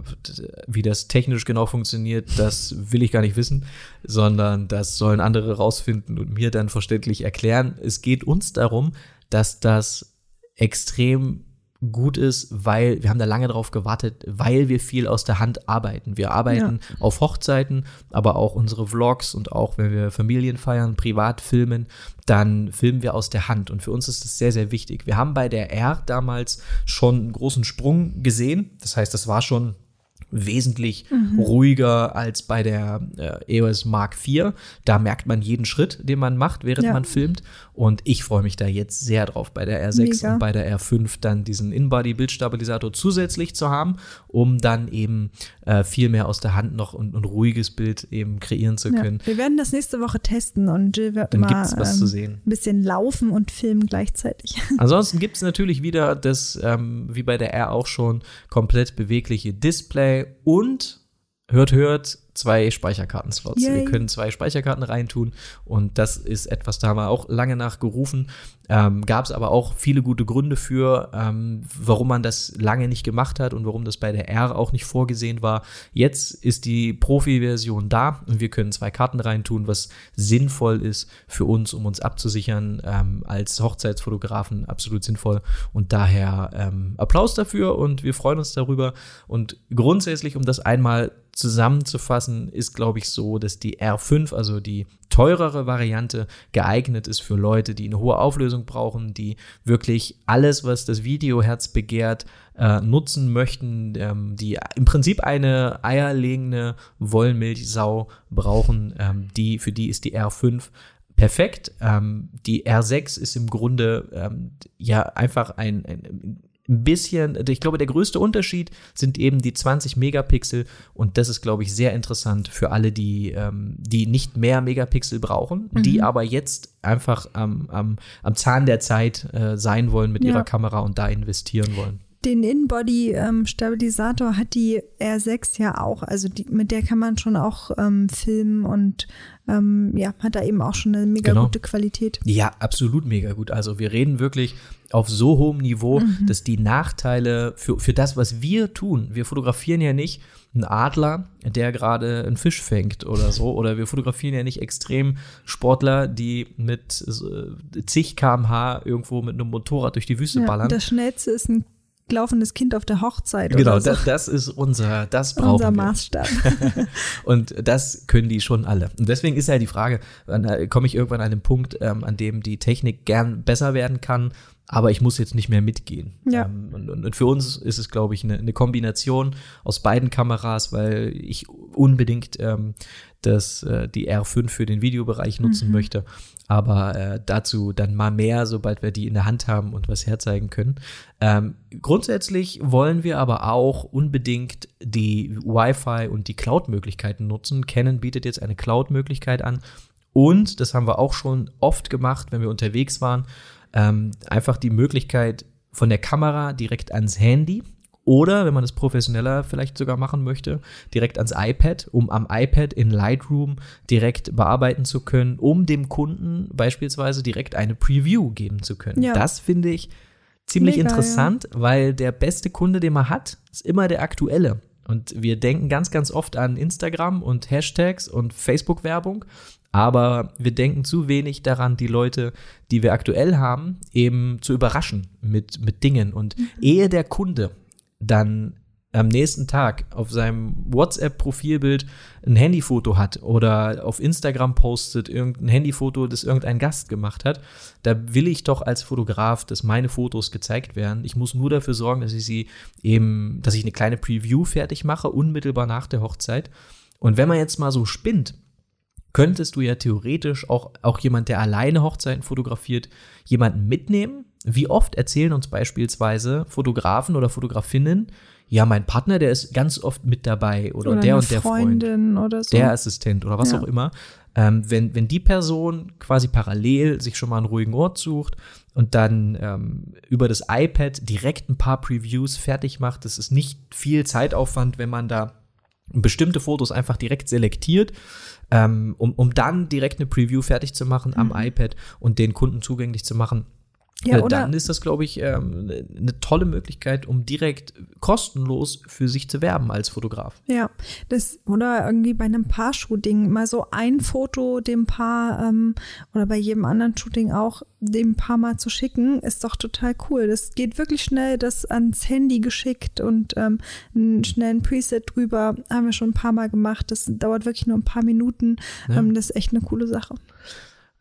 wie das technisch genau funktioniert, das will ich gar nicht wissen, sondern das sollen andere rausfinden und mir dann verständlich erklären. Es geht uns darum, dass das extrem gut ist, weil wir haben da lange drauf gewartet, weil wir viel aus der Hand arbeiten. Wir arbeiten ja. auf Hochzeiten, aber auch unsere Vlogs und auch wenn wir Familien feiern, privat filmen, dann filmen wir aus der Hand. Und für uns ist das sehr, sehr wichtig. Wir haben bei der R damals schon einen großen Sprung gesehen. Das heißt, das war schon wesentlich mhm. ruhiger als bei der äh, EOS Mark IV. Da merkt man jeden Schritt, den man macht, während ja. man filmt. Und ich freue mich da jetzt sehr drauf, bei der R6 Mega. und bei der R5 dann diesen In-Body-Bildstabilisator zusätzlich zu haben, um dann eben äh, viel mehr aus der Hand noch und ein ruhiges Bild eben kreieren zu können. Ja. Wir werden das nächste Woche testen und Jill wird dann mal gibt's was ähm, zu sehen. ein bisschen laufen und filmen gleichzeitig. Ansonsten gibt es natürlich wieder das, ähm, wie bei der R auch schon, komplett bewegliche Display und hört, hört, zwei Speicherkartenslots. Yay. Wir können zwei Speicherkarten reintun und das ist etwas, da haben wir auch lange nachgerufen. Ähm, Gab es aber auch viele gute Gründe für, ähm, warum man das lange nicht gemacht hat und warum das bei der R auch nicht vorgesehen war. Jetzt ist die Profi-Version da und wir können zwei Karten reintun, was sinnvoll ist für uns, um uns abzusichern ähm, als Hochzeitsfotografen absolut sinnvoll und daher ähm, Applaus dafür und wir freuen uns darüber und grundsätzlich, um das einmal zusammenzufassen, ist, glaube ich, so, dass die R5, also die teurere Variante, geeignet ist für Leute, die eine hohe Auflösung brauchen, die wirklich alles, was das Videoherz begehrt, äh, nutzen möchten, ähm, die im Prinzip eine eierlegende Wollmilchsau brauchen, ähm, die, für die ist die R5 perfekt. Ähm, die R6 ist im Grunde ähm, ja einfach ein, ein ein bisschen, ich glaube, der größte Unterschied sind eben die 20 Megapixel und das ist, glaube ich, sehr interessant für alle, die, ähm, die nicht mehr Megapixel brauchen, mhm. die aber jetzt einfach am, am, am Zahn der Zeit äh, sein wollen mit ja. ihrer Kamera und da investieren wollen. Den In-Body-Stabilisator ähm, hat die R6 ja auch. Also die, mit der kann man schon auch ähm, filmen und ähm, ja, hat da eben auch schon eine mega genau. gute Qualität. Ja, absolut mega gut. Also wir reden wirklich auf so hohem Niveau, mhm. dass die Nachteile für, für das, was wir tun, wir fotografieren ja nicht einen Adler, der gerade einen Fisch fängt oder so, oder wir fotografieren ja nicht extrem Sportler, die mit äh, zig kmh irgendwo mit einem Motorrad durch die Wüste ja, ballern. Das schnellste ist ein laufendes Kind auf der Hochzeit. Genau, so. das, das, ist unser, das brauchen unser wir. Maßstab. und das können die schon alle. Und deswegen ist ja die Frage, komme ich irgendwann an den Punkt, ähm, an dem die Technik gern besser werden kann aber ich muss jetzt nicht mehr mitgehen. Ja. Ähm, und, und, für uns ist es, glaube ich, eine, eine, Kombination aus beiden Kameras, weil ich unbedingt ähm, das, äh, die R5 für den Videobereich nutzen mhm. möchte. Aber äh, dazu dann mal mehr, sobald wir die in der Hand haben und was herzeigen können. Ähm, grundsätzlich wollen wir aber auch unbedingt die Wi-Fi und die Cloud-Möglichkeiten nutzen. Canon bietet jetzt eine Cloud-Möglichkeit an. Und, das haben wir auch schon oft gemacht, wenn wir unterwegs waren, ähm, einfach die Möglichkeit von der Kamera direkt ans Handy oder, wenn man es professioneller vielleicht sogar machen möchte, direkt ans iPad, um am iPad in Lightroom direkt bearbeiten zu können, um dem Kunden beispielsweise direkt eine Preview geben zu können. Ja. Das finde ich ziemlich Mega, interessant, ja. weil der beste Kunde, den man hat, ist immer der aktuelle. Und wir denken ganz, ganz oft an Instagram und Hashtags und Facebook-Werbung. Aber wir denken zu wenig daran, die Leute, die wir aktuell haben, eben zu überraschen mit, mit Dingen. Und mhm. ehe der Kunde dann am nächsten Tag auf seinem WhatsApp-Profilbild ein Handyfoto hat oder auf Instagram postet irgendein Handyfoto, das irgendein Gast gemacht hat, da will ich doch als Fotograf, dass meine Fotos gezeigt werden. Ich muss nur dafür sorgen, dass ich sie eben, dass ich eine kleine Preview fertig mache, unmittelbar nach der Hochzeit. Und wenn man jetzt mal so spinnt, könntest du ja theoretisch auch, auch jemand, der alleine Hochzeiten fotografiert, jemanden mitnehmen. Wie oft erzählen uns beispielsweise Fotografen oder Fotografinnen, ja, mein Partner, der ist ganz oft mit dabei oder, oder der und der Freundin Freund, oder so. der Assistent oder was ja. auch immer. Ähm, wenn, wenn die Person quasi parallel sich schon mal einen ruhigen Ort sucht und dann ähm, über das iPad direkt ein paar Previews fertig macht, das ist nicht viel Zeitaufwand, wenn man da bestimmte Fotos einfach direkt selektiert, ähm, um, um dann direkt eine Preview fertig zu machen mhm. am iPad und den Kunden zugänglich zu machen. Ja, oder dann ist das, glaube ich, ähm, eine tolle Möglichkeit, um direkt kostenlos für sich zu werben als Fotograf. Ja, das oder irgendwie bei einem Paar-Shooting mal so ein Foto dem Paar ähm, oder bei jedem anderen Shooting auch dem Paar mal zu schicken, ist doch total cool. Das geht wirklich schnell, das ans Handy geschickt und ähm, einen schnellen Preset drüber haben wir schon ein paar Mal gemacht. Das dauert wirklich nur ein paar Minuten. Ja. Ähm, das ist echt eine coole Sache.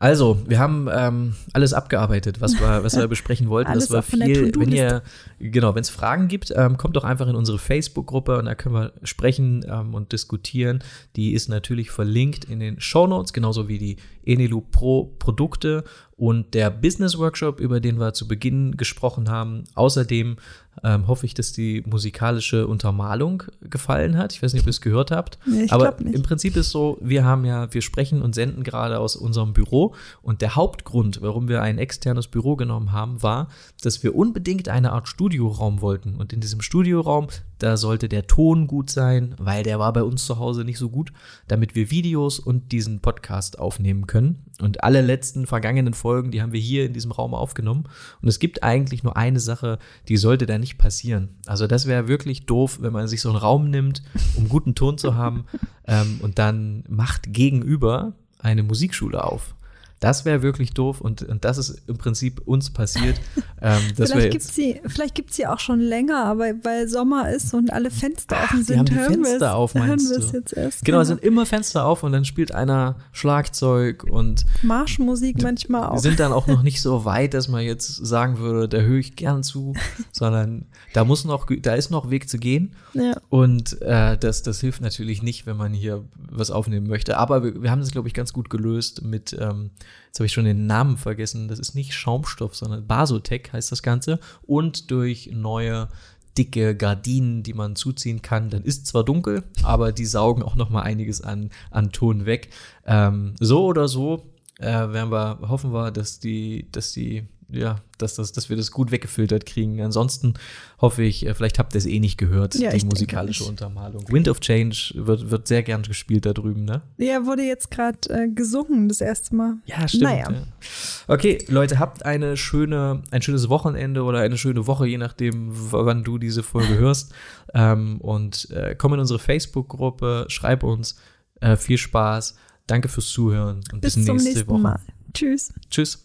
Also, wir haben ähm, alles abgearbeitet, was wir, was wir besprechen wollten. das war viel. Wenn ihr, genau, wenn es Fragen gibt, ähm, kommt doch einfach in unsere Facebook-Gruppe und da können wir sprechen ähm, und diskutieren. Die ist natürlich verlinkt in den Show Notes, genauso wie die Enelu Pro Produkte und der Business Workshop, über den wir zu Beginn gesprochen haben. Außerdem ähm, hoffe ich, dass die musikalische Untermalung gefallen hat. Ich weiß nicht, ob ihr es gehört habt. Nee, aber im Prinzip ist so, wir haben ja, wir sprechen und senden gerade aus unserem Büro und der Hauptgrund, warum wir ein externes Büro genommen haben, war, dass wir unbedingt eine Art Studioraum wollten. Und in diesem Studioraum, da sollte der Ton gut sein, weil der war bei uns zu Hause nicht so gut, damit wir Videos und diesen Podcast aufnehmen können. Und alle letzten vergangenen Folgen, die haben wir hier in diesem Raum aufgenommen. Und es gibt eigentlich nur eine Sache, die sollte da nicht passieren. Also das wäre wirklich doof, wenn man sich so einen Raum nimmt, um guten Ton zu haben, ähm, und dann macht gegenüber eine Musikschule auf. Das wäre wirklich doof und, und das ist im Prinzip uns passiert. Ähm, vielleicht gibt sie, vielleicht gibt sie auch schon länger, aber weil Sommer ist und alle Fenster offen sind, die haben die hören Fenster auf, meinst hören du? Jetzt erst, genau, es sind immer Fenster auf und dann spielt einer Schlagzeug und Marschmusik manchmal auch. Wir sind dann auch noch nicht so weit, dass man jetzt sagen würde, da höre ich gern zu, sondern da muss noch, da ist noch Weg zu gehen. Ja. Und äh, das, das hilft natürlich nicht, wenn man hier was aufnehmen möchte. Aber wir, wir haben das, glaube ich, ganz gut gelöst mit ähm, jetzt habe ich schon den Namen vergessen, das ist nicht Schaumstoff, sondern Basotec heißt das Ganze. Und durch neue dicke Gardinen, die man zuziehen kann. Dann ist zwar dunkel, aber die saugen auch noch mal einiges an, an Ton weg. Ähm, so oder so äh, werden wir, hoffen wir, dass die, dass die ja, dass, das, dass wir das gut weggefiltert kriegen. Ansonsten hoffe ich, äh, vielleicht habt ihr es eh nicht gehört, ja, die musikalische Untermalung. Wind of Change wird, wird sehr gern gespielt da drüben, ne? Ja, wurde jetzt gerade äh, gesungen das erste Mal. Ja, stimmt. Naja. Ja. Okay, Leute, habt eine schöne, ein schönes Wochenende oder eine schöne Woche, je nachdem, wann du diese Folge hörst. Ähm, und äh, komm in unsere Facebook-Gruppe, schreib uns. Äh, viel Spaß. Danke fürs Zuhören und bis, bis nächste Woche. Mal. Tschüss. Tschüss.